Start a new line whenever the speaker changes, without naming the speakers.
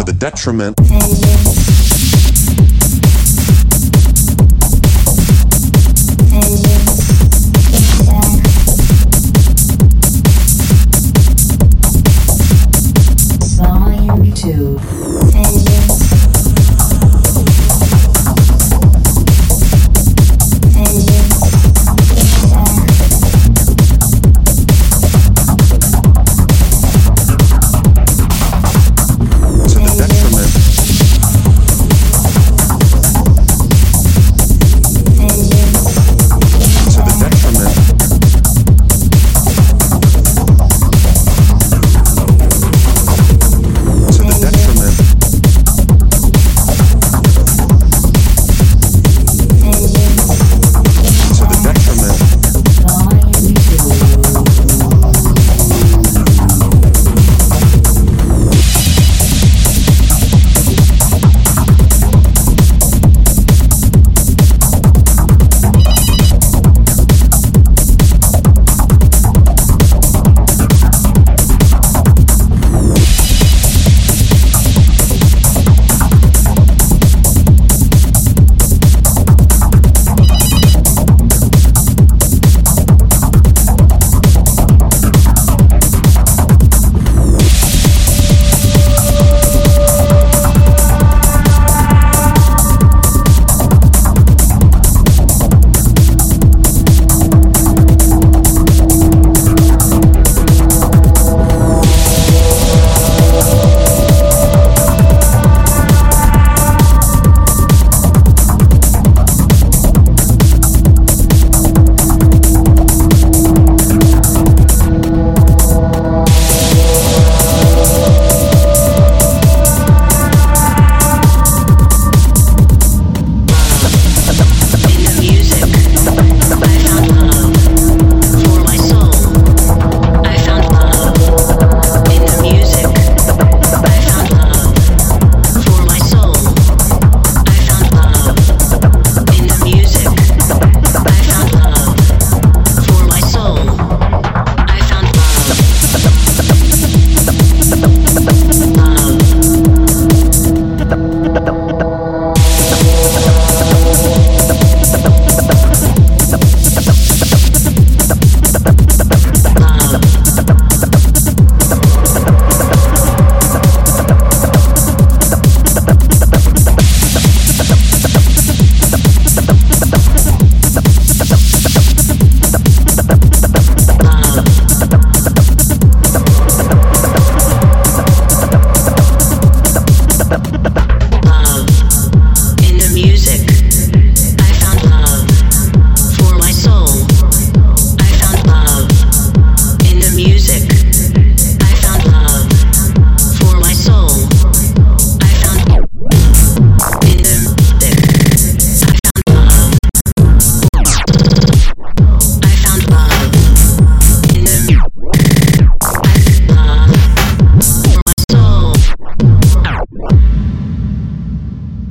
to the detriment.